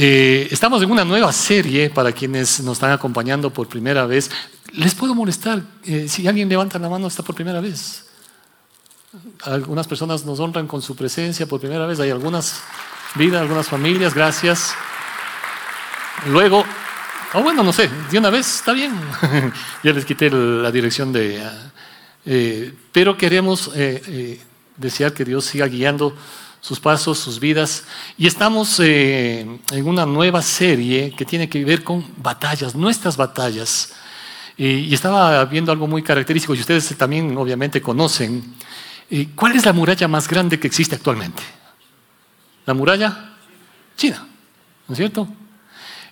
Eh, estamos en una nueva serie para quienes nos están acompañando por primera vez. ¿Les puedo molestar eh, si alguien levanta la mano está por primera vez? Algunas personas nos honran con su presencia por primera vez. Hay algunas vidas, algunas familias. Gracias. Luego, oh, bueno, no sé, de una vez está bien. ya les quité la dirección de... Eh, pero queremos desear que Dios siga guiando sus pasos, sus vidas. Y estamos eh, en una nueva serie que tiene que ver con batallas, nuestras batallas. y estaba viendo algo muy característico, y ustedes también obviamente conocen. ¿Cuál es la muralla más grande que existe actualmente? La muralla china, ¿no es cierto?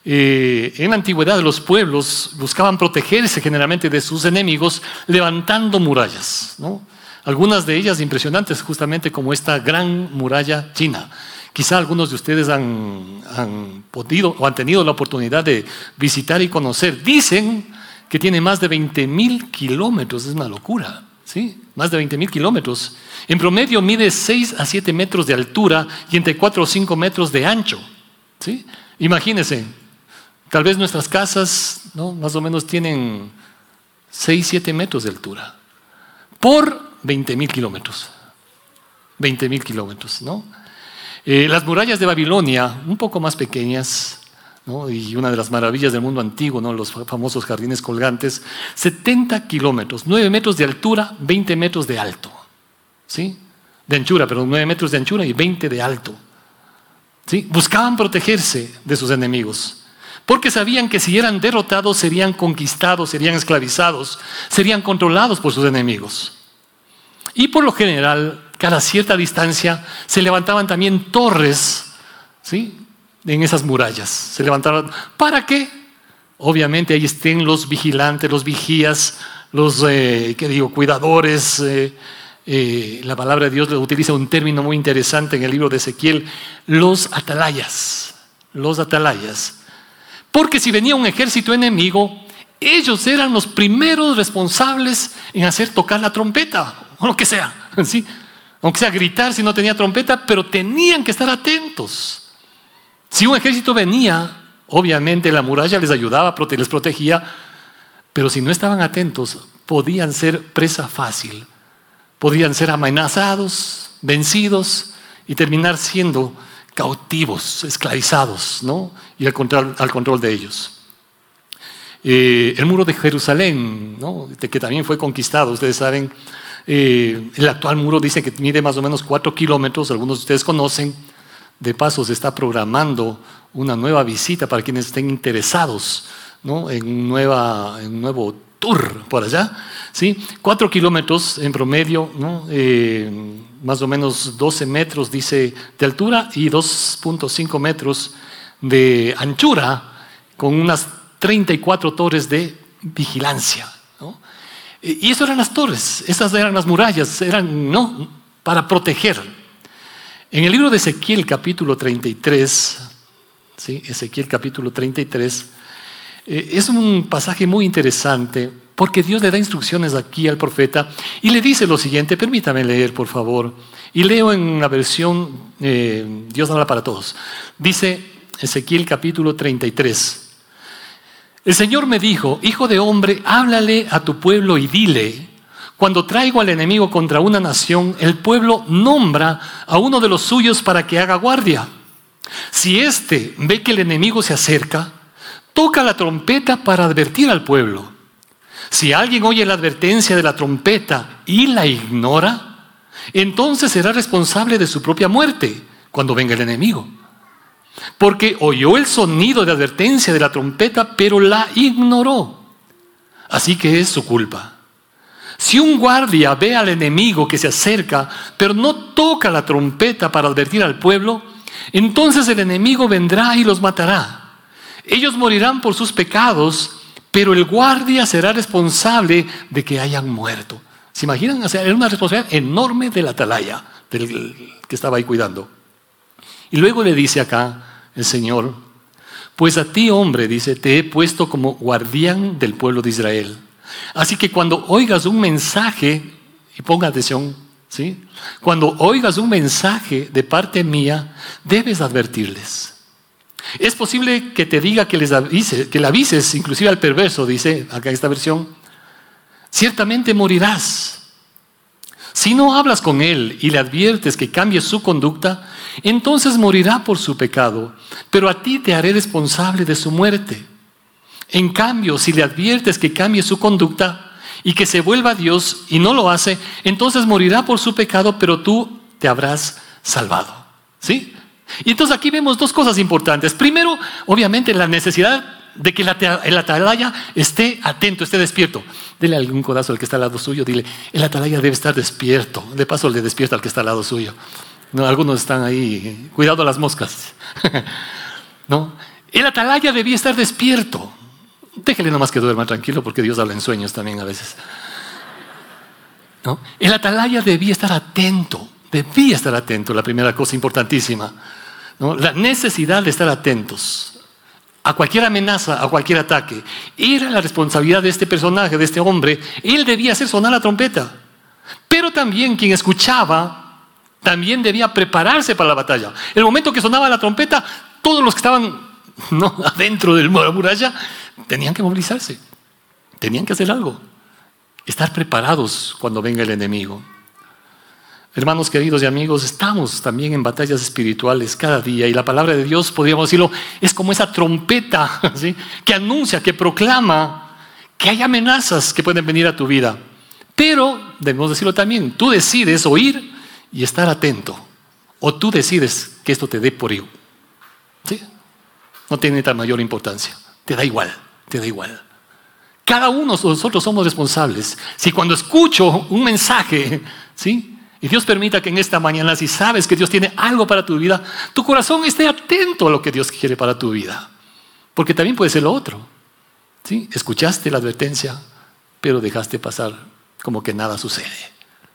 Eh, en la antigüedad los pueblos buscaban protegerse generalmente de sus enemigos levantando murallas, ¿no? Algunas de ellas impresionantes, justamente como esta gran muralla china. Quizá algunos de ustedes han, podido o han tenido la oportunidad de visitar y conocer. Dicen que tiene más de 20 mil kilómetros, es una locura, ¿sí? Más de 20 mil kilómetros. En promedio mide 6 a 7 metros de altura y entre 4 o 5 metros de ancho, ¿sí? Imagínense, tal vez nuestras casas, ¿no? Más o menos tienen 6, 7 metros de altura. Por 20 mil kilómetros. 20 mil kilómetros, ¿no? Eh, las murallas de Babilonia, un poco más pequeñas, ¿no? y una de las maravillas del mundo antiguo, ¿no? los famosos jardines colgantes, 70 kilómetros, 9 metros de altura, 20 metros de alto. ¿Sí? De anchura, pero 9 metros de anchura y 20 de alto. ¿Sí? Buscaban protegerse de sus enemigos, porque sabían que si eran derrotados serían conquistados, serían esclavizados, serían controlados por sus enemigos. Y por lo general, cada cierta distancia, se levantaban también torres, ¿sí? En esas murallas. Se levantaban. ¿Para qué? Obviamente ahí estén los vigilantes, los vigías, los, eh, ¿qué digo?, cuidadores. Eh, eh, la palabra de Dios utiliza un término muy interesante en el libro de Ezequiel, los atalayas, los atalayas. Porque si venía un ejército enemigo, ellos eran los primeros responsables en hacer tocar la trompeta o lo que sea, ¿sí? aunque sea gritar si no tenía trompeta, pero tenían que estar atentos. Si un ejército venía, obviamente la muralla les ayudaba, les protegía, pero si no estaban atentos, podían ser presa fácil, podían ser amenazados, vencidos y terminar siendo cautivos, esclavizados, ¿no? Y al control, al control de ellos. Eh, el muro de Jerusalén, ¿no? que también fue conquistado, ustedes saben, eh, el actual muro dice que mide más o menos cuatro kilómetros, algunos de ustedes conocen. De paso, se está programando una nueva visita para quienes estén interesados ¿no? en, nueva, un nuevo tour por allá. ¿sí? Cuatro kilómetros en promedio. Eh, más o menos 12 metros, dice, de altura y 2.5 metros de anchura, con unas 34 torres de vigilancia. Y eso eran las torres, esas eran las murallas, eran no para proteger. En el libro de Ezequiel capítulo 33, ¿sí? Ezequiel capítulo 33, eh, es un pasaje muy interesante porque Dios le da instrucciones aquí al profeta y le dice lo siguiente, permítame leer por favor, y leo en la versión eh, Dios habla para todos. Dice Ezequiel capítulo 33. El Señor me dijo, hijo de hombre, háblale a tu pueblo y dile, cuando traigo al enemigo contra una nación, el pueblo nombra a uno de los suyos para que haga guardia. Si éste ve que el enemigo se acerca, toca la trompeta para advertir al pueblo. Si alguien oye la advertencia de la trompeta y la ignora, entonces será responsable de su propia muerte cuando venga el enemigo porque oyó el sonido de advertencia de la trompeta, pero la ignoró. Así que es su culpa. Si un guardia ve al enemigo que se acerca, pero no toca la trompeta para advertir al pueblo, entonces el enemigo vendrá y los matará. Ellos morirán por sus pecados, pero el guardia será responsable de que hayan muerto. ¿Se imaginan? O era una responsabilidad enorme del atalaya, del que estaba ahí cuidando. Y luego le dice acá el Señor, pues a ti hombre, dice, te he puesto como guardián del pueblo de Israel. Así que cuando oigas un mensaje, y ponga atención, ¿sí? Cuando oigas un mensaje de parte mía, debes advertirles. Es posible que te diga que les avise, que le avises, inclusive al perverso, dice acá esta versión, ciertamente morirás. Si no hablas con él y le adviertes que cambie su conducta, entonces morirá por su pecado, pero a ti te haré responsable de su muerte. En cambio, si le adviertes que cambie su conducta y que se vuelva a Dios y no lo hace, entonces morirá por su pecado, pero tú te habrás salvado. ¿Sí? Y entonces aquí vemos dos cosas importantes. Primero, obviamente, la necesidad de que el atalaya esté atento, esté despierto. Dile algún codazo al que está al lado suyo, dile, el atalaya debe estar despierto. De paso le despierta al que está al lado suyo. No, algunos están ahí, cuidado a las moscas. ¿No? El atalaya debía estar despierto. Déjele nomás que duerma tranquilo porque Dios habla en sueños también a veces. ¿No? El atalaya debía estar atento, debía estar atento, la primera cosa importantísima. La necesidad de estar atentos a cualquier amenaza, a cualquier ataque. Era la responsabilidad de este personaje, de este hombre. Él debía hacer sonar la trompeta. Pero también quien escuchaba, también debía prepararse para la batalla. El momento que sonaba la trompeta, todos los que estaban ¿no? adentro de la muralla tenían que movilizarse. Tenían que hacer algo. Estar preparados cuando venga el enemigo. Hermanos queridos y amigos, estamos también en batallas espirituales cada día y la palabra de Dios, podríamos decirlo, es como esa trompeta que anuncia, que proclama que hay amenazas que pueden venir a tu vida. Pero, debemos decirlo también, tú decides oír y estar atento. O tú decides que esto te dé por hijo. ¿Sí? No tiene tan mayor importancia. Te da igual, te da igual. Cada uno de nosotros somos responsables. Si cuando escucho un mensaje, ¿sí? Y Dios permita que en esta mañana, si sabes que Dios tiene algo para tu vida, tu corazón esté atento a lo que Dios quiere para tu vida. Porque también puede ser lo otro. ¿Sí? Escuchaste la advertencia, pero dejaste pasar como que nada sucede.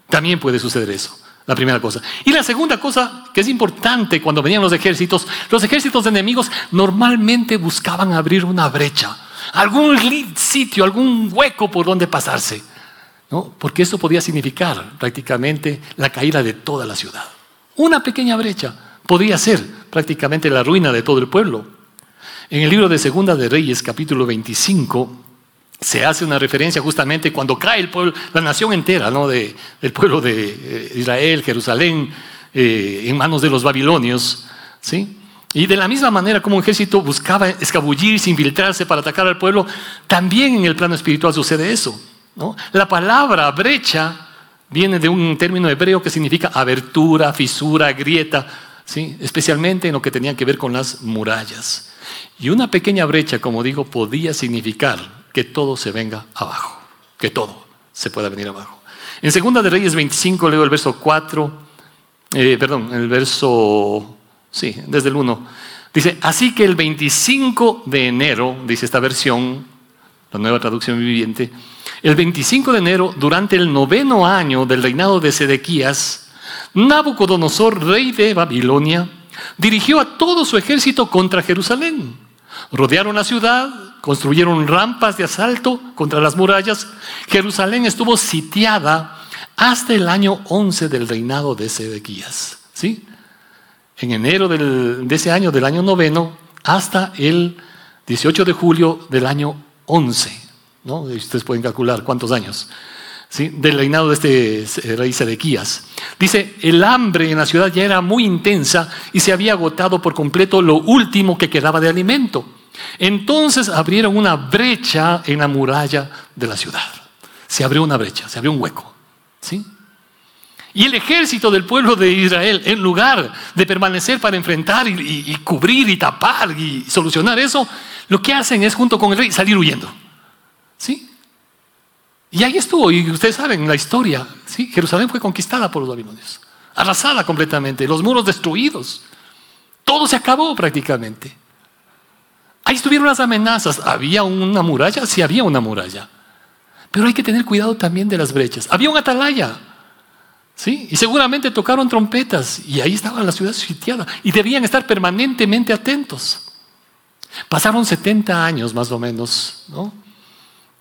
También puede suceder eso. La primera cosa. Y la segunda cosa que es importante cuando venían los ejércitos, los ejércitos enemigos normalmente buscaban abrir una brecha, algún sitio, algún hueco por donde pasarse porque eso podía significar prácticamente la caída de toda la ciudad. Una pequeña brecha podía ser prácticamente la ruina de todo el pueblo. En el libro de Segunda de Reyes, capítulo 25, se hace una referencia justamente cuando cae el pueblo, la nación entera ¿no? del pueblo de eh, Israel, Jerusalén, eh, en manos de los babilonios. ¿sí? Y de la misma manera como un ejército buscaba escabullirse, infiltrarse para atacar al pueblo, también en el plano espiritual sucede eso. La palabra brecha viene de un término hebreo que significa abertura, fisura, grieta, ¿sí? especialmente en lo que tenía que ver con las murallas. Y una pequeña brecha, como digo, podía significar que todo se venga abajo, que todo se pueda venir abajo. En Segunda de Reyes 25 leo el verso 4, eh, perdón, el verso, sí, desde el 1. Dice, así que el 25 de enero, dice esta versión, la nueva traducción viviente, el 25 de enero, durante el noveno año del reinado de Sedequías, Nabucodonosor, rey de Babilonia, dirigió a todo su ejército contra Jerusalén. Rodearon la ciudad, construyeron rampas de asalto contra las murallas. Jerusalén estuvo sitiada hasta el año 11 del reinado de Sedequías. ¿Sí? En enero de ese año, del año noveno, hasta el 18 de julio del año 11. ¿no? Ustedes pueden calcular cuántos años. Del reinado de este rey Sedequías. Dice, el hambre en la ciudad ya era muy intensa y se había agotado por completo lo último que quedaba de alimento. Entonces abrieron una brecha en la muralla de la ciudad. Se abrió una brecha, se abrió un hueco. ¿Sí? Y el ejército del pueblo de Israel, en lugar de permanecer para enfrentar y, y, cubrir y tapar y solucionar eso, lo que hacen es junto con el rey salir huyendo. ¿Sí? Y ahí estuvo, y ustedes saben la historia. ¿sí? Jerusalén fue conquistada por los babilonios, arrasada completamente, los muros destruidos. Todo se acabó prácticamente. Ahí estuvieron las amenazas. ¿Había una muralla? Sí, había una muralla. Pero hay que tener cuidado también de las brechas. Había un atalaya. ¿Sí? Y seguramente tocaron trompetas y ahí estaba la ciudad sitiada y debían estar permanentemente atentos. Pasaron 70 años más o menos, ¿no?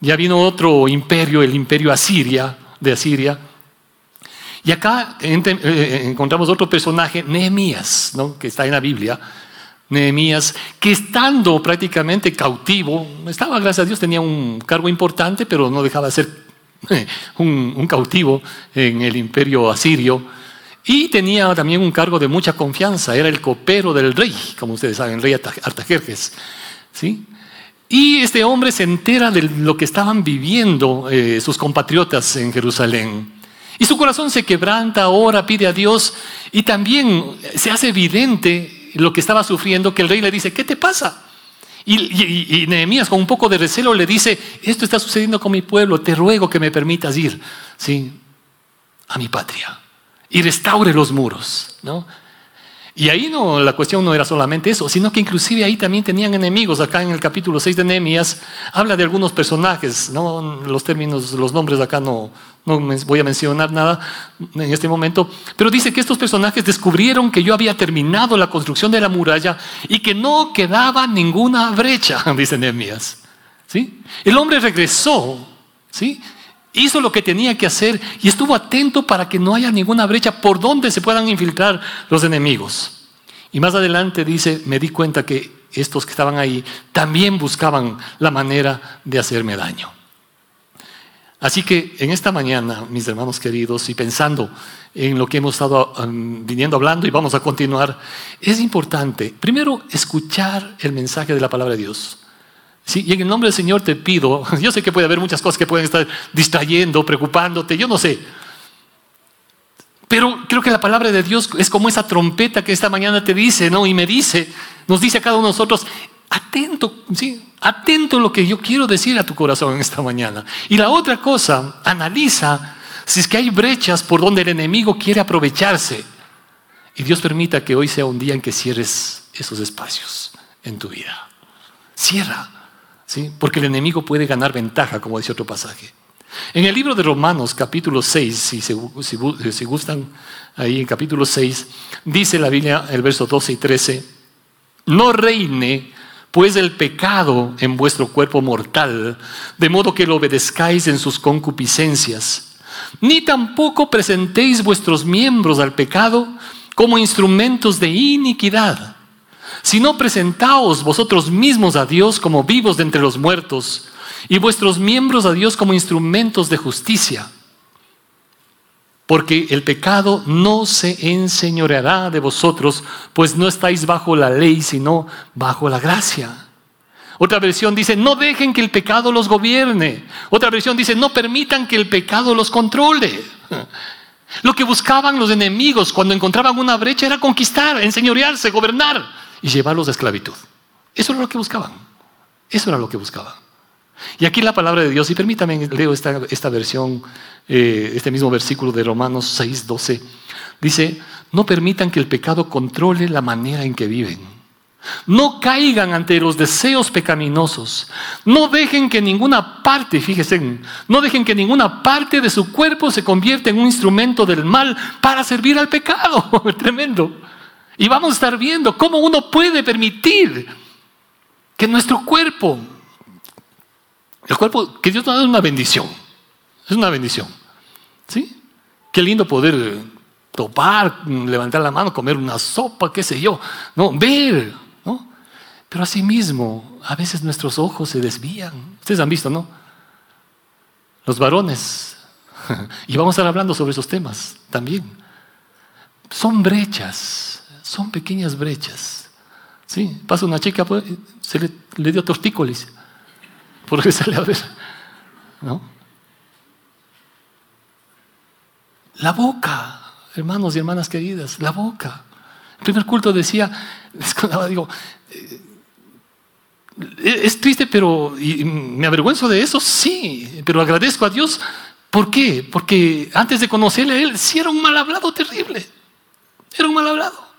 Ya vino otro imperio, el imperio Asiria, de Asiria. Y acá eh, encontramos otro personaje, Nehemías, ¿no? que está en la Biblia. Nehemías, que estando prácticamente cautivo, estaba, gracias a Dios, tenía un cargo importante, pero no dejaba de ser un, un cautivo en el imperio asirio, y tenía también un cargo de mucha confianza, era el copero del rey, como ustedes saben, el rey Artajerjes. ¿sí? Y este hombre se entera de lo que estaban viviendo eh, sus compatriotas en Jerusalén. Y su corazón se quebranta, ora, pide a Dios y también se hace evidente lo que estaba sufriendo, que el rey le dice, ¿qué te pasa? Y, Nehemías con un poco de recelo le dice, esto está sucediendo con mi pueblo, te ruego que me permitas ir ¿sí? a mi patria y restaure los muros. ¿no? Y ahí no, la cuestión no era solamente eso, sino que inclusive ahí también tenían enemigos. Acá en el capítulo 6 de Nehemías habla de algunos personajes, ¿no? los términos, los nombres acá no, no voy a mencionar nada en este momento, pero dice que estos personajes descubrieron que yo había terminado la construcción de la muralla y que no quedaba ninguna brecha, dice Nehemías. ¿Sí? El hombre regresó, ¿sí? Hizo lo que tenía que hacer y estuvo atento para que no haya ninguna brecha por donde se puedan infiltrar los enemigos. Y más adelante dice, me di cuenta que estos que estaban ahí también buscaban la manera de hacerme daño. Así que en esta mañana, mis hermanos queridos, y pensando en lo que hemos estado um, viniendo hablando y vamos a continuar, es importante, primero, escuchar el mensaje de la palabra de Dios. Y en el nombre del Señor te pido, yo sé que puede haber muchas cosas que pueden estar distrayendo, preocupándote, yo no sé. Pero creo que la palabra de Dios es como esa trompeta que esta mañana te dice, ¿no? Y me dice, nos dice a cada uno de nosotros, atento, ¿sí? Atento a lo que yo quiero decir a tu corazón en esta mañana. Y la otra cosa, analiza si es que hay brechas por donde el enemigo quiere aprovecharse. Y Dios permita que hoy sea un día en que cierres esos espacios en tu vida. Cierra porque el enemigo puede ganar ventaja, como dice otro pasaje. En el libro de Romanos, capítulo 6, si, si, gustan, ahí en capítulo 6, dice la Biblia, el verso 12 y 13, no reine pues el pecado en vuestro cuerpo mortal, de modo que lo obedezcáis en sus concupiscencias, ni tampoco presentéis vuestros miembros al pecado como instrumentos de iniquidad sino presentaos vosotros mismos a Dios como vivos de entre los muertos y vuestros miembros a Dios como instrumentos de justicia. Porque el pecado no se enseñoreará de vosotros, pues no estáis bajo la ley, sino bajo la gracia. Otra versión dice, no dejen que el pecado los gobierne. Otra versión dice, no permitan que el pecado los controle. Lo que buscaban los enemigos cuando encontraban una brecha era conquistar, enseñorearse, gobernar y llevarlos a esclavitud. Eso era lo que buscaban. Eso era lo que buscaban. Y aquí la palabra de Dios, y permítame, leo esta, esta versión, eh, este mismo versículo de Romanos 6, 12. Dice, no permitan que el pecado controle la manera en que viven. No caigan ante los deseos pecaminosos. No dejen que ninguna parte, fíjense, no dejen que ninguna parte de su cuerpo se convierta en un instrumento del mal para servir al pecado. Tremendo. Y vamos a estar viendo cómo uno puede permitir que nuestro cuerpo, el cuerpo que Dios nos da es una bendición, es una bendición. ¿Sí? Qué lindo poder topar, levantar la mano, comer una sopa, qué sé yo, no, ver, ¿no? Pero asimismo, a veces nuestros ojos se desvían. Ustedes han visto, ¿no? Los varones, y vamos a estar hablando sobre esos temas también, son brechas son pequeñas brechas. ¿Sí? Pasa una chica, pues, se le, dio tortícolis. Porque sale a ver. ¿No? La boca, hermanos y hermanas queridas, la boca. El primer culto decía, digo, eh, es triste, pero me avergüenzo de eso, sí, pero agradezco a Dios. ¿Por qué? Porque antes de conocerle a Él, sí era un mal hablado terrible. Era un mal hablado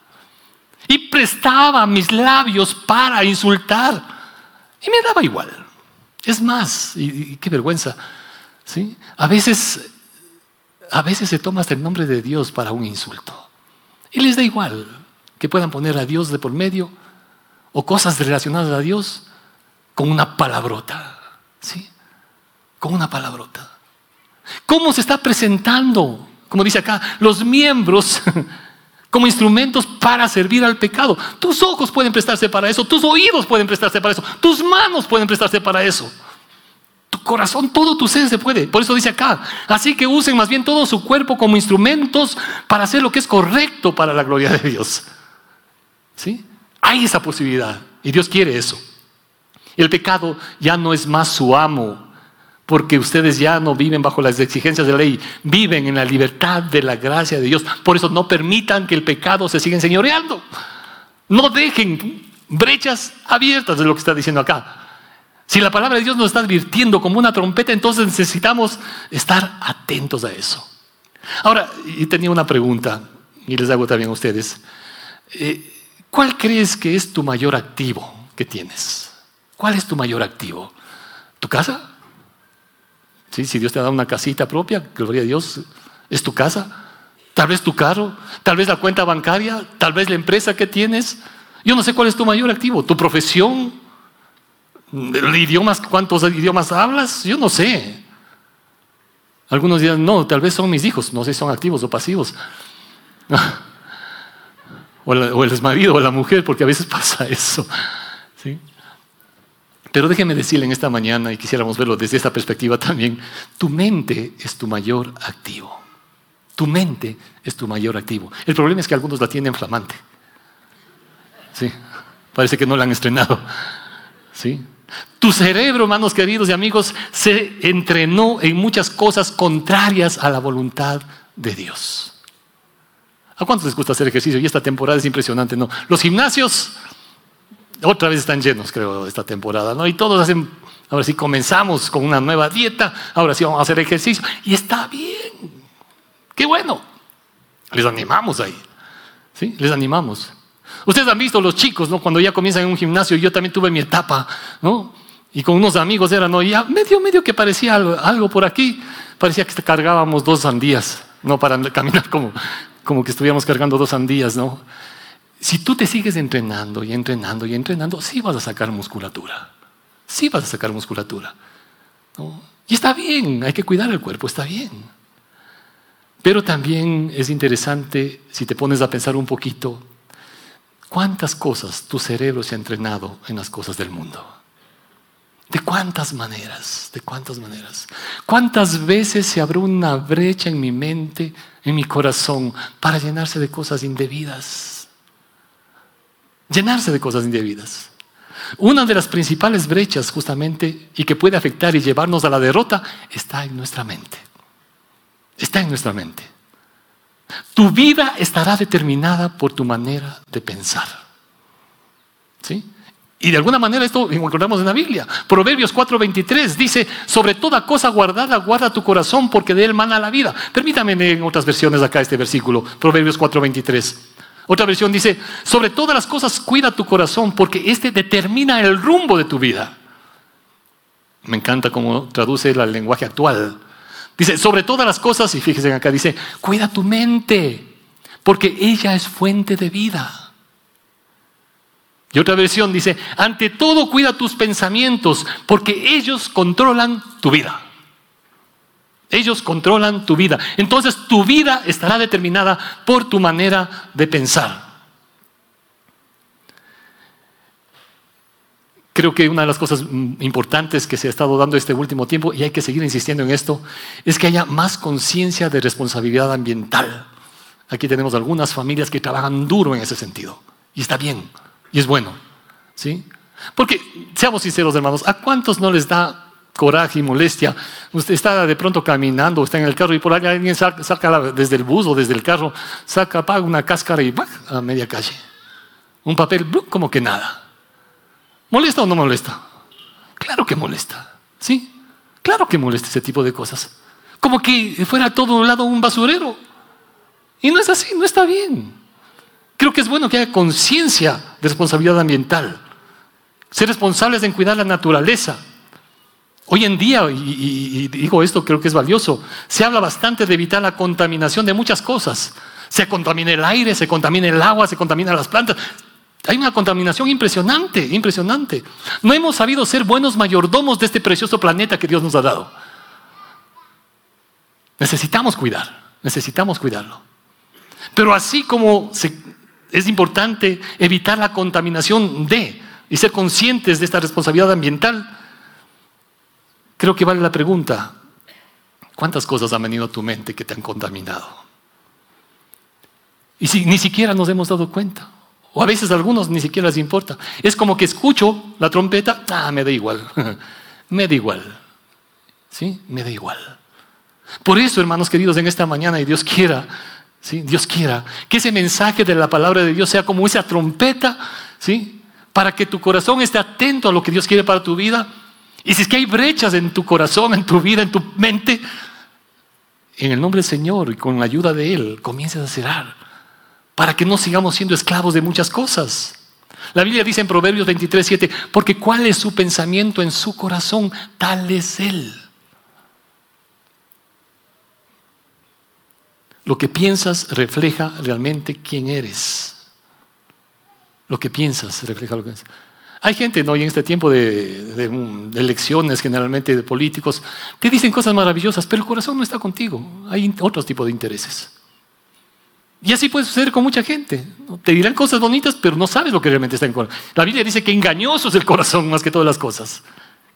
y prestaba mis labios para insultar. Y me daba igual. Es más, y, qué vergüenza, ¿sí? A veces, a veces se toma hasta el nombre de Dios para un insulto. Y les da igual que puedan poner a Dios de por medio o cosas relacionadas a Dios con una palabrota, ¿sí? Con una palabrota. ¿Cómo se está presentando? Como dice acá, los miembros como instrumentos para servir al pecado. Tus ojos pueden prestarse para eso, tus oídos pueden prestarse para eso, tus manos pueden prestarse para eso. Tu corazón, todo tu ser se puede. Por eso dice acá, así que usen más bien todo su cuerpo como instrumentos para hacer lo que es correcto para la gloria de Dios. ¿Sí? Hay esa posibilidad y Dios quiere eso. El pecado ya no es más su amo, porque ustedes ya no viven bajo las exigencias de la ley, viven en la libertad de la gracia de Dios. Por eso no permitan que el pecado se siga enseñoreando. No dejen brechas abiertas de lo que está diciendo acá. Si la palabra de Dios nos está advirtiendo como una trompeta, entonces necesitamos estar atentos a eso. Ahora, y tenía una pregunta, y les hago también a ustedes. Eh, ¿Cuál crees que es tu mayor activo que tienes? ¿Cuál es tu mayor activo? ¿Tu casa? Si Dios te ha dado una casita propia, gloria a Dios, es tu casa. Tal vez tu carro, tal vez la cuenta bancaria, tal vez la empresa que tienes. Yo no sé cuál es tu mayor activo, tu profesión, cuántos idiomas hablas, yo no sé. Algunos dirán, no, tal vez son mis hijos, no sé si son activos o pasivos. o, el exmarido o la mujer, porque a veces pasa eso. ¿sí? Pero déjeme decirle en esta mañana, y quisiéramos verlo desde esta perspectiva también, tu mente es tu mayor activo. Tu mente es tu mayor activo. El problema es que algunos la tienen flamante. Sí, parece que no la han estrenado. Sí. Tu cerebro, hermanos queridos y amigos, se entrenó en muchas cosas contrarias a la voluntad de Dios. ¿A cuántos les gusta hacer ejercicio? Y esta temporada es impresionante, ¿no? Los gimnasios otra vez están llenos, creo, esta temporada, ¿no? Y todos hacen, ahora sí comenzamos con una nueva dieta, ahora sí vamos a hacer ejercicio, y está bien, qué bueno. Les animamos ahí, ¿sí? Les animamos. Ustedes han visto los chicos, ¿no? Cuando ya comienzan en un gimnasio, yo también tuve mi etapa, ¿no? Y con unos amigos era, ¿no? Ya medio, medio que parecía algo, algo por aquí, parecía que cargábamos dos sandías, ¿no? Para caminar como, como que estuviéramos cargando dos sandías, ¿no? Si tú te sigues entrenando y entrenando y entrenando, sí vas a sacar musculatura. Sí vas a sacar musculatura. Y está bien, hay que cuidar el cuerpo, está bien. Pero también es interesante, si te pones a pensar un poquito, cuántas cosas tu cerebro se ha entrenado en las cosas del mundo. ¿De cuántas maneras? ¿De cuántas maneras? ¿Cuántas veces se abrió una brecha en mi mente, en mi corazón, para llenarse de cosas indebidas? Llenarse de cosas indebidas. Una de las principales brechas justamente y que puede afectar y llevarnos a la derrota está en nuestra mente. Está en nuestra mente. Tu vida estará determinada por tu manera de pensar. ¿Sí? Y de alguna manera esto encontramos en la Biblia. Proverbios 4:23 dice, sobre toda cosa guardada, guarda tu corazón porque de él mana la vida. Permítame en otras versiones acá este versículo, Proverbios 4:23. Otra versión dice, sobre todas las cosas cuida tu corazón porque este determina el rumbo de tu vida. Me encanta cómo traduce el lenguaje actual. Dice, sobre todas las cosas, y fíjense acá, dice, cuida tu mente porque ella es fuente de vida. Y otra versión dice, ante todo cuida tus pensamientos porque ellos controlan tu vida. Ellos controlan tu vida. Entonces tu vida estará determinada por tu manera de pensar. Creo que una de las cosas mm, importantes que se ha estado dando este último tiempo, y hay que seguir insistiendo en esto, es que haya más conciencia de responsabilidad ambiental. Aquí tenemos algunas familias que trabajan duro en ese sentido. Y está bien, y es bueno. ¿sí? Porque, seamos sinceros hermanos, ¿a cuántos no les da coraje y molestia. Usted está de pronto caminando, está en el carro y por ahí alguien saca, desde el bus o desde el carro, saca, apaga una cáscara y va a media calle. Un papel como que nada. ¿Molesta o no molesta? Claro que molesta. ¿Sí? Claro que molesta ese tipo de cosas. Como que fuera todo un lado un basurero. Y no es así, no está bien. Creo que es bueno que haya conciencia de responsabilidad ambiental. Ser responsables en cuidar la naturaleza Hoy en día, y, digo esto, creo que es valioso, se habla bastante de evitar la contaminación de muchas cosas. Se contamina el aire, se contamina el agua, se contamina las plantas. Hay una contaminación impresionante, impresionante. No hemos sabido ser buenos mayordomos de este precioso planeta que Dios nos ha dado. Necesitamos cuidar, necesitamos cuidarlo. Pero así como es importante evitar la contaminación de y ser conscientes de esta responsabilidad ambiental, creo que vale la pregunta, ¿cuántas cosas han venido a tu mente que te han contaminado? Y si ni siquiera nos hemos dado cuenta. O a veces a algunos ni siquiera les importa. Es como que escucho la trompeta, ah, me da igual, me da igual. ¿Sí? Me da igual. Por eso, hermanos queridos, en esta mañana, y Dios quiera, ¿sí? Dios quiera, que ese mensaje de la palabra de Dios sea como esa trompeta, ¿sí? Para que tu corazón esté atento a lo que Dios quiere para tu vida. Y si es que hay brechas en tu corazón, en tu vida, en tu mente, en el nombre del Señor y con la ayuda de Él, comiences a cerrar para que no sigamos siendo esclavos de muchas cosas. La Biblia dice en Proverbios 23, 7, porque cuál es su pensamiento en su corazón, tal es Él. Lo que piensas refleja realmente quién eres. Lo que piensas refleja lo que eres. Hay gente, ¿no? Y en este tiempo de, de, elecciones, generalmente de políticos, que dicen cosas maravillosas, pero el corazón no está contigo. Hay otro tipo de intereses. Y así puede suceder con mucha gente. Te dirán cosas bonitas, pero no sabes lo que realmente está en el corazón. La Biblia dice que engañoso es el corazón más que todas las cosas.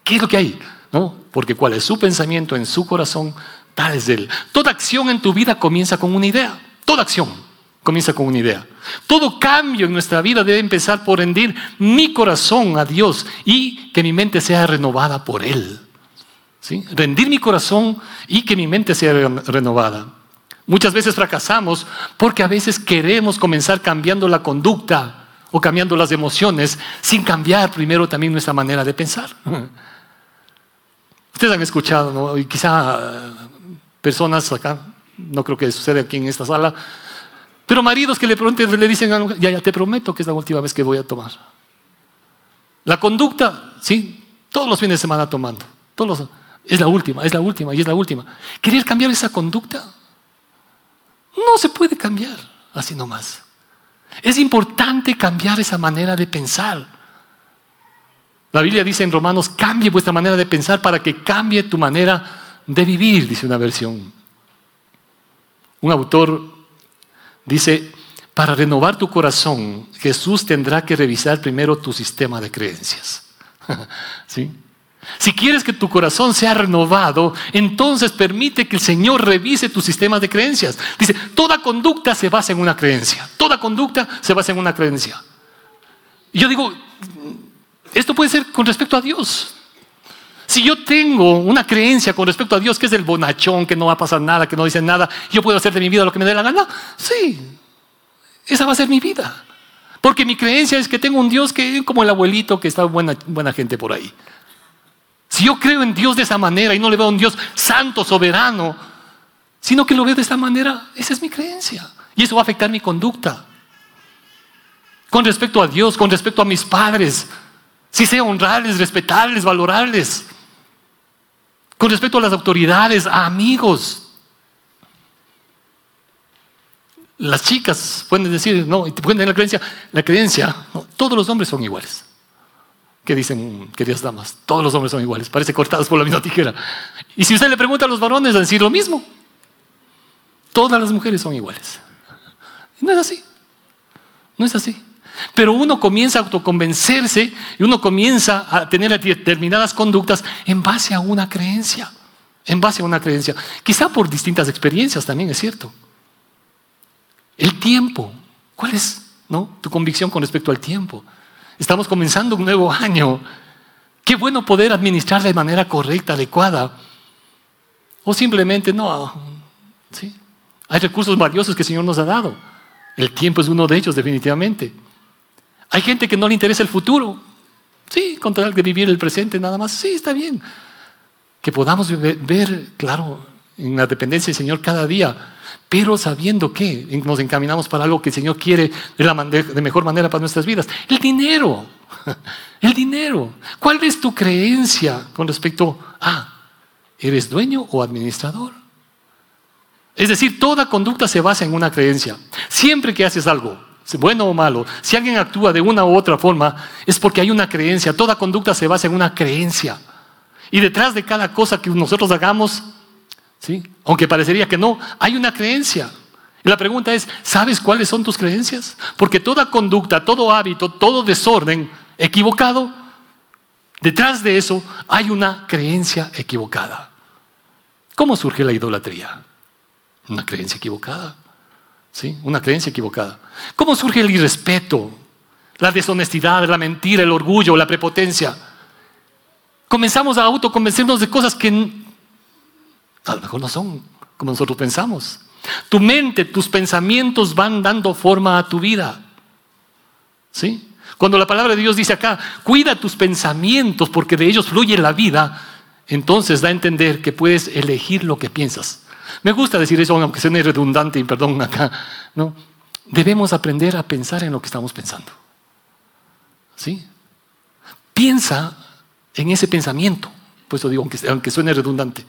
¿Qué es lo que hay? ¿No? Porque cuál es su pensamiento en su corazón, tal es él. Toda acción en tu vida comienza con una idea. Toda acción comienza con una idea. Todo cambio en nuestra vida debe empezar por rendir mi corazón a Dios y que mi mente sea renovada por Él. Rendir mi corazón y que mi mente sea renovada. Muchas veces fracasamos porque a veces queremos comenzar cambiando la conducta o cambiando las emociones sin cambiar primero también nuestra manera de pensar. Ustedes han escuchado, y quizá eh, personas acá, no creo que suceda aquí en esta sala, pero maridos que le, le dicen, ya, ya te prometo que es la última vez que voy a tomar. La conducta, sí, todos los fines de semana tomando, todos es la última, es la última y es la última. ¿Querer cambiar esa conducta? No se puede cambiar así nomás. Es importante cambiar esa manera de pensar. La Biblia dice en Romanos, cambie vuestra manera de pensar para que cambie tu manera de vivir, dice una versión. Un autor dice, para renovar tu corazón, Jesús tendrá que revisar primero tu sistema de creencias. ¿Sí? Si quieres que tu corazón sea renovado, entonces permite que el Señor revise tu sistema de creencias. Dice, toda conducta se basa en una creencia. Toda conducta se basa en una creencia. Y yo digo, esto puede ser con respecto a Dios. Si yo tengo una creencia con respecto a Dios, que es el bonachón, que no va a pasar nada, que no dice nada, yo puedo hacer de mi vida lo que me dé la gana, sí, esa va a ser mi vida. Porque mi creencia es que tengo un Dios que es como el abuelito que está buena, buena gente por ahí. Si yo creo en Dios de esa manera y no le veo a un Dios santo, soberano, sino que lo veo de esta manera, esa es mi creencia. Y eso va a afectar mi conducta. Con respecto a Dios, con respecto a mis padres, si sé honrarles, respetarles, valorarles. Con respecto a las autoridades, a amigos. Las chicas pueden decir, no, pueden tener la creencia, la creencia, todos los hombres son iguales que dicen, queridas damas, todos los hombres son iguales, parece cortados por la misma tijera. Y si usted le pregunta a los varones, a decir lo mismo. Todas las mujeres son iguales. no es así. No es así. Pero uno comienza a autoconvencerse y uno comienza a tener determinadas conductas en base a una creencia. En base a una creencia. Quizá por distintas experiencias también, es cierto. El tiempo. ¿Cuál es ¿no? tu convicción con respecto al tiempo? Estamos comenzando un nuevo año. Qué bueno poder administrar de manera correcta, adecuada. O simplemente no. ¿sí? Hay recursos valiosos que el Señor nos ha dado. El tiempo es uno de ellos, definitivamente. Hay gente que no le interesa el futuro. Sí, con tal vivir el presente nada más. Sí, está bien. Que podamos ver, claro, en la dependencia del Señor cada día pero sabiendo que nos encaminamos para algo que el Señor quiere de, la de mejor manera para nuestras vidas. El dinero, el dinero. ¿Cuál es tu creencia con respecto a, ¿eres dueño o administrador? Es decir, toda conducta se basa en una creencia. Siempre que haces algo, bueno o malo, si alguien actúa de una u otra forma, es porque hay una creencia. Toda conducta se basa en una creencia. Y detrás de cada cosa que nosotros hagamos, aunque parecería que no, hay una creencia. Y la pregunta es, ¿sabes cuáles son tus creencias? Porque toda conducta, todo hábito, todo desorden equivocado, detrás de eso hay una creencia equivocada. ¿Cómo surge la idolatría? Una creencia equivocada. ¿Sí? Una creencia equivocada. ¿Cómo surge el irrespeto, la deshonestidad, la mentira, el orgullo, la prepotencia? Comenzamos a autoconvencernos de cosas que a lo mejor no son como nosotros pensamos. Tu mente, tus pensamientos van dando forma a tu vida. ¿Sí? Cuando la palabra de Dios dice acá, cuida tus pensamientos porque de ellos fluye la vida, entonces da a entender que puedes elegir lo que piensas. Me gusta decir eso, aunque sea redundante, y perdón acá, ¿no? Debemos aprender a pensar en lo que estamos pensando. ¿Sí? Piensa en ese pensamiento. Pues eso digo, aunque, aunque suene redundante.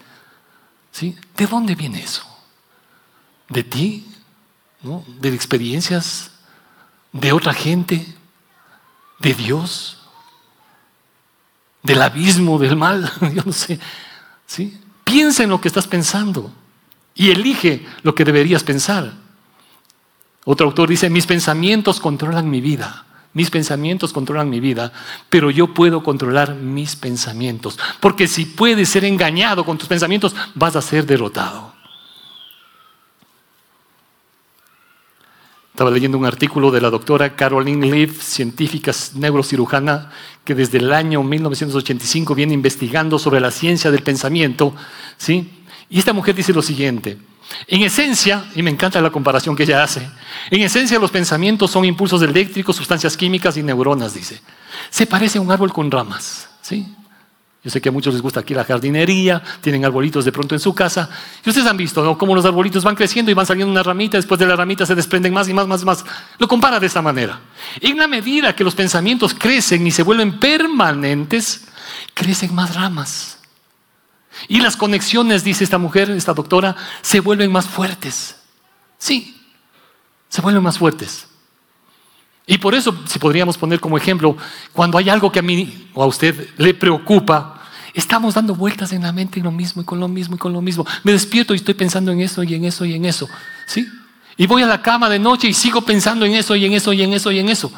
¿Sí? ¿De dónde viene eso? ¿De ti? ¿De experiencias? ¿De otra gente? ¿De Dios? ¿Del abismo, del mal? Yo no sé. ¿Sí? Piensa en lo que estás pensando y elige lo que deberías pensar. Otro autor dice, mis pensamientos controlan mi vida. Mis pensamientos controlan mi vida, pero yo puedo controlar mis pensamientos. Porque si puedes ser engañado con tus pensamientos, vas a ser derrotado. Estaba leyendo un artículo de la doctora Caroline Leaf, científica neurocirujana, que desde el año 1985 viene investigando sobre la ciencia del pensamiento. ¿sí? Y esta mujer dice lo siguiente, en esencia, y me encanta la comparación que ella hace, en esencia los pensamientos son impulsos eléctricos, sustancias químicas y neuronas, dice. Se parece a un árbol con ramas, ¿sí? Yo sé que a muchos les gusta aquí la jardinería, tienen arbolitos de pronto en su casa. Y ustedes han visto cómo los arbolitos van creciendo y van saliendo una ramita, después de la ramita se desprenden más y más, más, más. Lo compara de esta manera. En la medida que los pensamientos crecen y se vuelven permanentes, crecen más ramas. Y las conexiones, dice esta mujer, esta doctora, se vuelven más fuertes. Sí, se vuelven más fuertes. Y por eso, si podríamos poner como ejemplo, cuando hay algo que a mí o a usted le preocupa, estamos dando vueltas en la mente en lo mismo y con lo mismo y con lo mismo. Me despierto y estoy pensando en eso y en eso y en eso. ¿Sí? Y voy a la cama de noche y sigo pensando en eso y en eso y en eso y en eso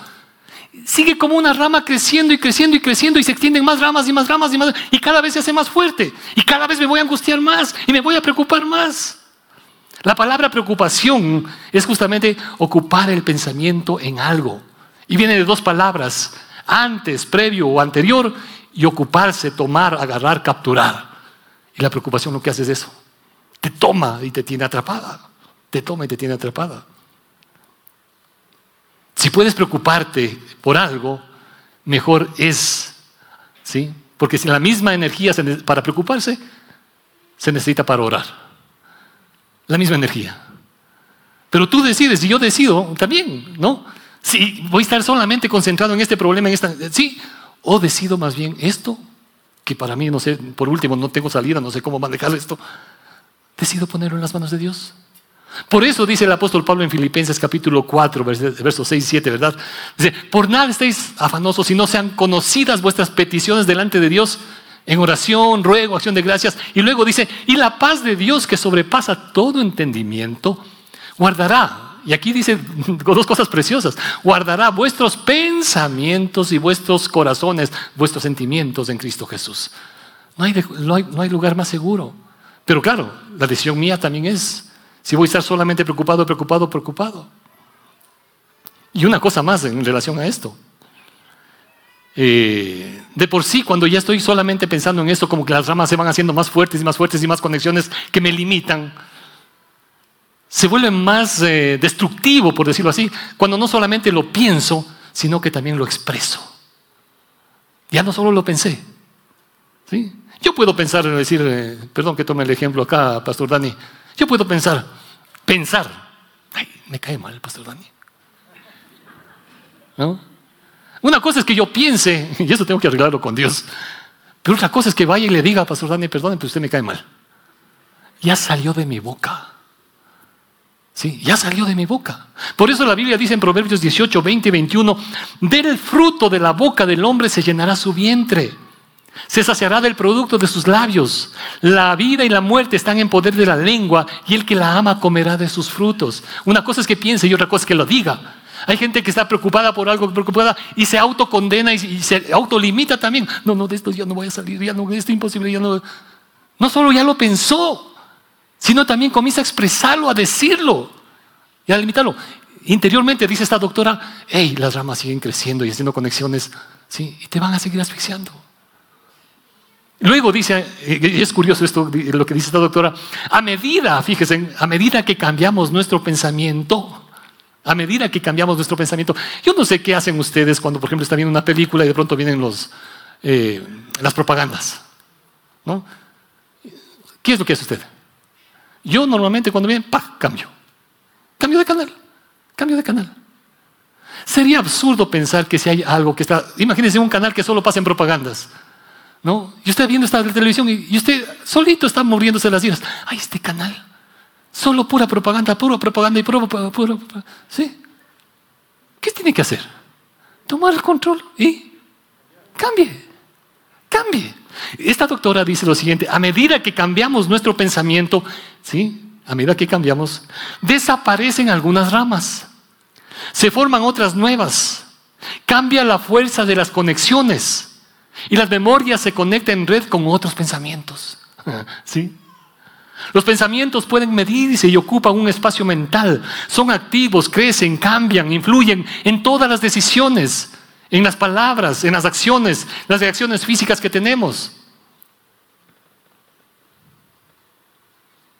sigue como una rama creciendo y creciendo y creciendo y se extienden más ramas y más ramas y más y cada vez se hace más fuerte y cada vez me voy a angustiar más y me voy a preocupar más. La palabra preocupación es justamente ocupar el pensamiento en algo y viene de dos palabras, antes, previo o anterior y ocuparse, tomar, agarrar, capturar. Y la preocupación lo que hace es eso, te toma y te tiene atrapada, te toma y te tiene atrapada. Si puedes preocuparte por algo, mejor es, ¿sí? Porque la misma energía para preocuparse se necesita para orar. La misma energía. Pero tú decides y yo decido también, ¿no? Si voy a estar solamente concentrado en este problema, en esta, sí, o decido más bien esto, que para mí, no sé, por último, no tengo salida, no sé cómo manejar esto, decido ponerlo en las manos de Dios. Por eso dice el apóstol Pablo en Filipenses capítulo 4, versos 6 y 7, ¿verdad? Dice, por nada estéis afanosos si no sean conocidas vuestras peticiones delante de Dios en oración, ruego, acción de gracias. Y luego dice, y la paz de Dios que sobrepasa todo entendimiento, guardará, y aquí dice dos cosas preciosas, guardará vuestros pensamientos y vuestros corazones, vuestros sentimientos en Cristo Jesús. No hay, no hay, no hay lugar más seguro. Pero claro, la decisión mía también es si voy a estar solamente preocupado, preocupado, preocupado. Y una cosa más en relación a esto. Eh, de por sí, cuando ya estoy solamente pensando en esto, como que las ramas se van haciendo más fuertes y más fuertes y más conexiones que me limitan, se vuelve más eh, destructivo, por decirlo así, cuando no solamente lo pienso, sino que también lo expreso. Ya no solo lo pensé. ¿sí? Yo puedo pensar en decir, eh, perdón que tome el ejemplo acá, Pastor Dani, yo puedo pensar, pensar, ay, me cae mal el pastor Dani. ¿No? Una cosa es que yo piense, y eso tengo que arreglarlo con Dios, pero otra cosa es que vaya y le diga, pastor Dani, perdone, pero usted me cae mal. Ya salió de mi boca. Sí, ya salió de mi boca. Por eso la Biblia dice en Proverbios 18, 20 y 21, del fruto de la boca del hombre se llenará su vientre. Se saciará del producto de sus labios. La vida y la muerte están en poder de la lengua y el que la ama comerá de sus frutos. Una cosa es que piense y otra cosa es que lo diga. Hay gente que está preocupada por algo, preocupada y se autocondena y, se autolimita también. No, no, de esto ya no voy a salir, ya no, esto es imposible, ya no. No solo ya lo pensó, sino también comienza a expresarlo, a decirlo y a limitarlo. Interiormente dice esta doctora, hey, las ramas siguen creciendo y haciendo conexiones, ¿sí? y te van a seguir asfixiando. Luego dice, y es curioso esto, lo que dice esta doctora, a medida, fíjense, a medida que cambiamos nuestro pensamiento, a medida que cambiamos nuestro pensamiento, yo no sé qué hacen ustedes cuando, por ejemplo, están viendo una película y de pronto vienen los, eh, las propagandas, ¿no? ¿Qué es lo que hace usted? Yo normalmente cuando viene, ¡pah! cambio. Cambio de canal. Cambio de canal. Sería absurdo pensar que si hay algo que está. Imagínense un canal que solo pasa en propagandas. ¿No? Y usted viendo esta televisión y, usted solito está muriéndose las iras. ¡Ay, este canal! Solo pura propaganda, pura propaganda y pura, pura, pura. ¿Sí? ¿Qué tiene que hacer? Tomar el control y cambie. Cambie. Esta doctora dice lo siguiente, a medida que cambiamos nuestro pensamiento, ¿sí? A medida que cambiamos, desaparecen algunas ramas, se forman otras nuevas, cambia la fuerza de las conexiones y las memorias se conectan en red con otros pensamientos. ¿Sí? Los pensamientos pueden medirse y ocupan un espacio mental, son activos, crecen, cambian, influyen en todas las decisiones en las palabras, en las acciones, las reacciones físicas que tenemos.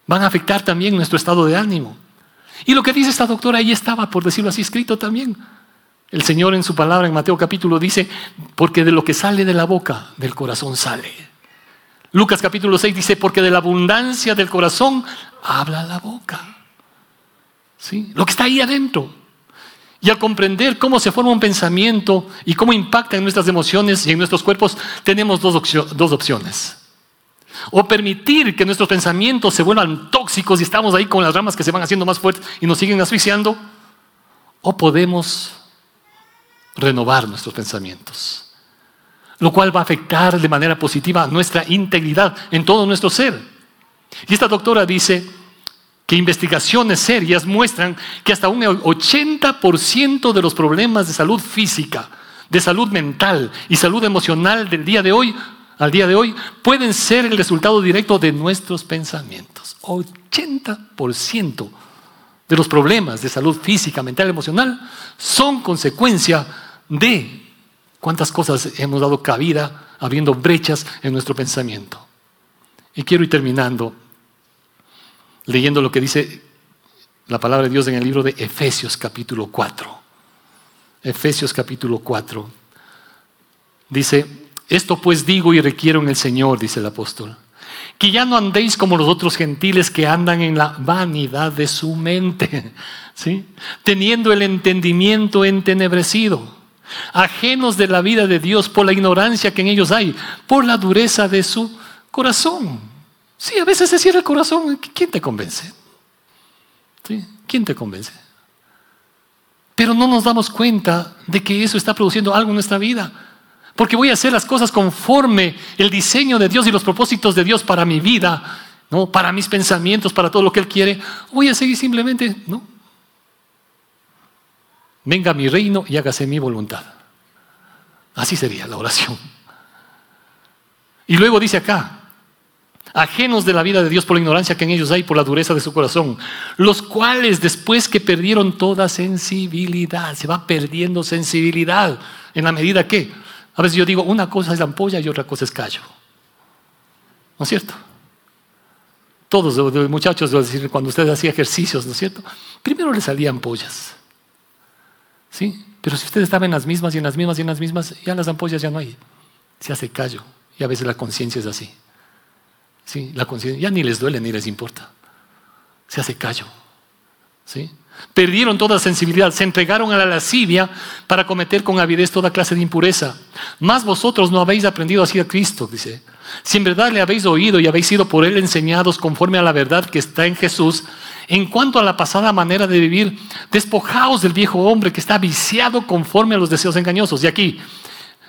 Van a afectar también nuestro estado de ánimo. Y lo que dice esta doctora ahí estaba, por decirlo así, escrito también. El Señor en su palabra en Mateo capítulo dice, porque de lo que sale de la boca, del corazón sale. Lucas capítulo 6 dice, porque de la abundancia del corazón habla la boca. ¿Sí? Lo que está ahí adentro. Y al comprender cómo se forma un pensamiento y cómo impacta en nuestras emociones y en nuestros cuerpos, tenemos dos, opciones. O permitir que nuestros pensamientos se vuelvan tóxicos y estamos ahí con las ramas que se van haciendo más fuertes y nos siguen asfixiando. O podemos renovar nuestros pensamientos. Lo cual va a afectar de manera positiva nuestra integridad en todo nuestro ser. Y esta doctora dice, que investigaciones serias muestran que hasta un 80% de los problemas de salud física, de salud mental y salud emocional del día de hoy, al día de hoy, pueden ser el resultado directo de nuestros pensamientos. 80% de los problemas de salud física, mental emocional son consecuencia de cuántas cosas hemos dado cabida abriendo brechas en nuestro pensamiento. Y quiero ir terminando leyendo lo que dice la palabra de Dios en el libro de Efesios capítulo 4. Efesios capítulo 4. Dice, esto pues digo y requiero en el Señor, dice el apóstol, que ya no andéis como los otros gentiles que andan en la vanidad de su mente, ¿sí? teniendo el entendimiento entenebrecido, ajenos de la vida de Dios por la ignorancia que en ellos hay, por la dureza de su corazón Sí, a veces se cierra el corazón. ¿Quién te convence? ¿Quién te convence? Pero no nos damos cuenta de que eso está produciendo algo en nuestra vida. Porque voy a hacer las cosas conforme el diseño de Dios y los propósitos de Dios para mi vida, ¿no? para mis pensamientos, para todo lo que Él quiere. Voy a seguir simplemente, ¿no? Venga mi reino y hágase mi voluntad. Así sería la oración. Y luego dice acá, ajenos de la vida de Dios por la ignorancia que en ellos hay, por la dureza de su corazón, los cuales después que perdieron toda sensibilidad, se va perdiendo sensibilidad en la medida que, a veces yo digo, una cosa es la ampolla y otra cosa es callo. ¿No es cierto? Todos los muchachos, cuando ustedes hacían ejercicios, ¿no es cierto? Primero les salían ampollas. Pero si ustedes estaban en las mismas y en las mismas y en las mismas, ya las ampollas ya no hay. Se hace callo. Y a veces la conciencia es así. ¿sí? La conciencia ya ni les duele ni les importa. Se hace callo. ¿sí? Perdieron toda sensibilidad, se entregaron a la lascivia para cometer con avidez toda clase de impureza. Más vosotros no habéis aprendido así a Cristo, dice. Si en verdad le habéis oído y habéis sido por él enseñados conforme a la verdad que está en Jesús, en cuanto a la pasada manera de vivir, despojaos del viejo hombre que está viciado conforme a los deseos engañosos. Y aquí,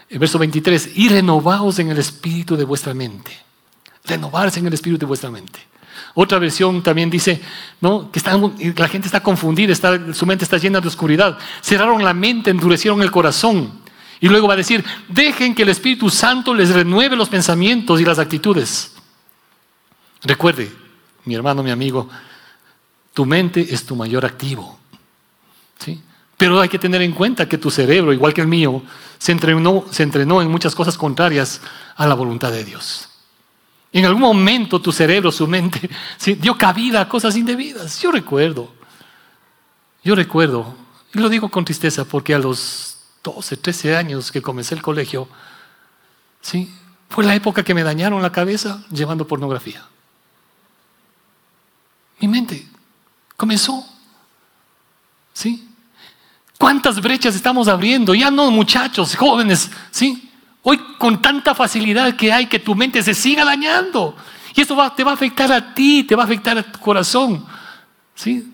El verso 23, y renovaos en el espíritu de vuestra mente. Renovarse en el espíritu de vuestra mente. Otra versión también dice ¿no? que la gente está confundida, su mente está llena de oscuridad. Cerraron la mente, endurecieron el corazón. Y luego va a decir, dejen que el Espíritu Santo les renueve los pensamientos y las actitudes. Recuerde, mi hermano, mi amigo, tu mente es tu mayor activo. ¿sí? Pero hay que tener en cuenta que tu cerebro, igual que el mío, se entrenó, se entrenó en muchas cosas contrarias a la voluntad de Dios. En algún momento tu cerebro, su mente, dio cabida a cosas indebidas. Yo recuerdo, yo recuerdo, y lo digo con tristeza porque a los 12, 13 años que comencé el colegio, ¿sí? fue la época que me dañaron la cabeza llevando pornografía. Mi mente comenzó. ¿Sí? ¿Cuántas brechas estamos abriendo? Ya no muchachos, jóvenes, ¿sí? Hoy con tanta facilidad que hay que tu mente se siga dañando. Y esto te va a afectar a ti, te va a afectar a tu corazón. ¿Sí?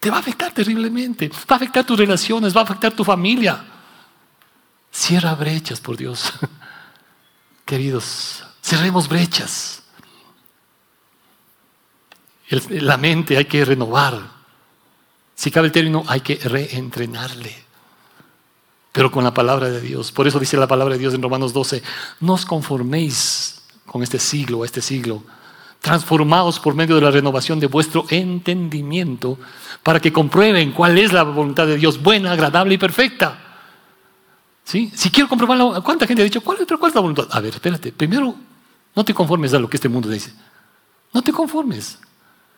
Te va a afectar terriblemente. Va a afectar tus relaciones, va a afectar tu familia. Cierra brechas, por Dios. Queridos, cerremos brechas. la mente hay que renovar. Si cabe el término, hay que reentrenarle pero con la palabra de Dios. Por eso dice la palabra de Dios en Romanos 12, no os conforméis con este siglo, este siglo, transformaos por medio de la renovación de vuestro entendimiento para que comprueben cuál es la voluntad de Dios, buena, agradable y perfecta. Si quiero comprobarlo, ¿cuánta gente ha dicho, ¿cuál, ¿cuál es la voluntad? A ver, espérate, primero, no te conformes a lo que este mundo dice. No te conformes.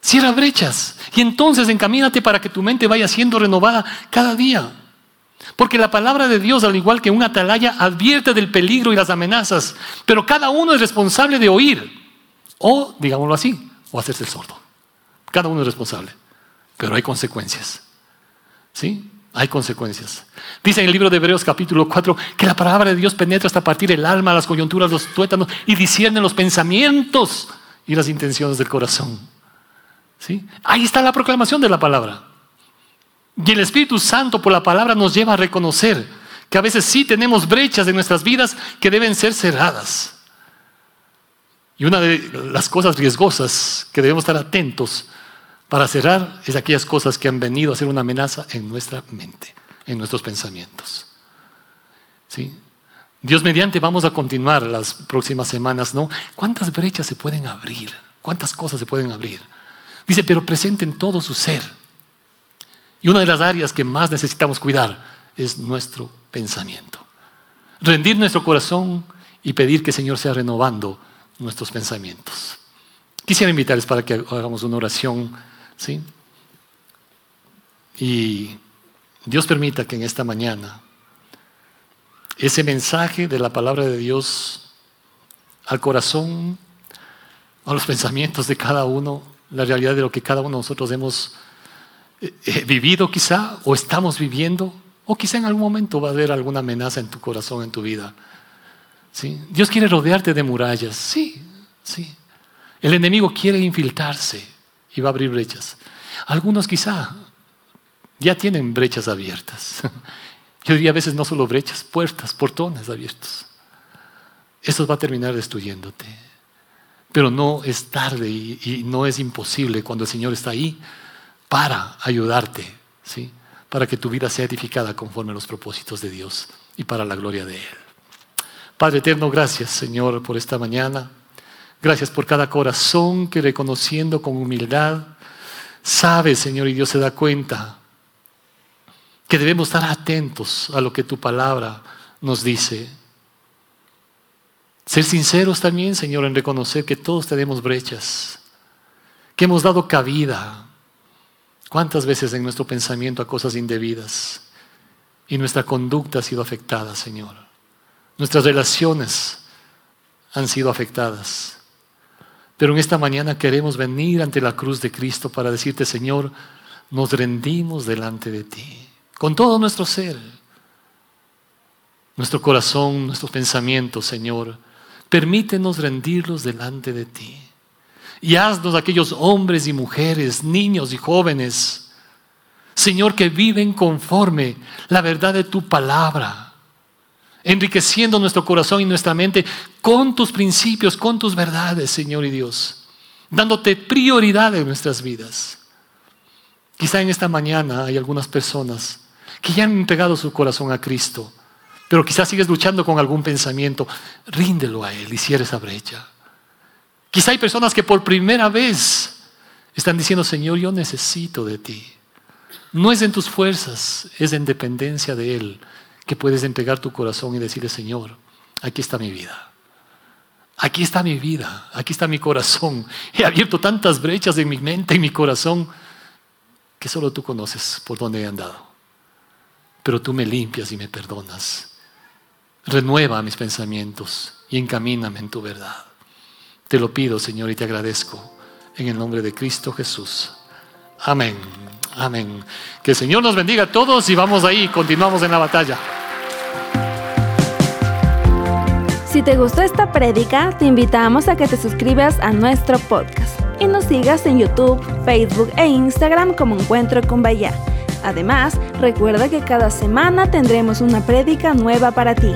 Cierra brechas y entonces encamínate para que tu mente vaya siendo renovada cada día. Porque la palabra de Dios, al igual que un atalaya, advierte del peligro y las amenazas, pero cada uno es responsable de oír, o, digámoslo así, o hacerse el sordo. Cada uno es responsable, pero hay consecuencias. ¿Sí? Hay consecuencias. Dice en el libro de Hebreos capítulo 4 que la palabra de Dios penetra hasta partir el alma, las coyunturas, los tuétanos y discierne los pensamientos y las intenciones del corazón. ¿Sí? Ahí está la proclamación de la palabra. Y el Espíritu Santo por la palabra nos lleva a reconocer que a veces sí tenemos brechas en nuestras vidas que deben ser cerradas. Y una de las cosas riesgosas que debemos estar atentos para cerrar es aquellas cosas que han venido a ser una amenaza en nuestra mente, en nuestros pensamientos. ¿Sí? Dios mediante vamos a continuar las próximas semanas, ¿no? ¿Cuántas brechas se pueden abrir? ¿Cuántas cosas se pueden abrir? Dice, pero presenten todo su ser y una de las áreas que más necesitamos cuidar es nuestro pensamiento. Rendir nuestro corazón y pedir que el Señor sea renovando nuestros pensamientos. Quisiera invitarles para que hagamos una oración, ¿sí? Y Dios permita que en esta mañana ese mensaje de la palabra de Dios al corazón, a los pensamientos de cada uno, la realidad de lo que cada uno de nosotros hemos vivido quizá o estamos viviendo, o quizá en algún momento va a haber alguna amenaza en tu corazón, en tu vida. ¿Sí? Dios quiere rodearte de murallas, sí, sí. El enemigo quiere infiltrarse y va a abrir brechas. Algunos quizá ya tienen brechas abiertas. Yo diría a veces no solo brechas, puertas, portones abiertos. Eso va a terminar destruyéndote. Pero no es tarde y, y no es imposible cuando el Señor está ahí para ayudarte, ¿sí? para que tu vida sea edificada conforme a los propósitos de Dios y para la gloria de Él. Padre eterno, gracias Señor por esta mañana. Gracias por cada corazón que reconociendo con humildad sabe, Señor, y Dios se da cuenta que debemos estar atentos a lo que tu palabra nos dice. Ser sinceros también, Señor, en reconocer que todos tenemos brechas, que hemos dado cabida ¿Cuántas veces en nuestro pensamiento a cosas indebidas y nuestra conducta ha sido afectada, Señor? Nuestras relaciones han sido afectadas. Pero en esta mañana queremos venir ante la cruz de Cristo para decirte, Señor, nos rendimos delante de ti, con todo nuestro ser, nuestro corazón, nuestros pensamientos, Señor. Permítenos rendirlos delante de ti y haznos aquellos hombres y mujeres, niños y jóvenes, Señor, que viven conforme la verdad de tu palabra enriqueciendo nuestro corazón y nuestra mente con tus principios, con tus verdades, Señor y Dios, dándote prioridad en nuestras vidas. Quizá en esta mañana hay algunas personas que ya han entregado su corazón a Cristo, pero quizás sigues luchando con algún pensamiento. Ríndelo a Él y cierra esa brecha. Quizá hay personas que por primera vez están diciendo, Señor, yo necesito de ti. No es en tus fuerzas, es en dependencia de Él que puedes entregar tu corazón y decirle, Señor, aquí está mi vida. Aquí está mi vida, aquí está mi corazón. He abierto tantas brechas en mi mente y mi corazón que solo tú conoces por dónde he andado. Pero tú me limpias y me perdonas. Renueva mis pensamientos y encamíname en tu verdad. Te lo pido, Señor, y te agradezco en el nombre de Cristo Jesús. Amén. Amén. Que el Señor nos bendiga a todos y vamos ahí, continuamos en la batalla. Si te gustó esta prédica, te invitamos a que te suscribas a nuestro podcast y nos sigas en YouTube, Facebook e Instagram como Encuentro con Bahía. Además, recuerda que cada semana tendremos una prédica nueva para ti.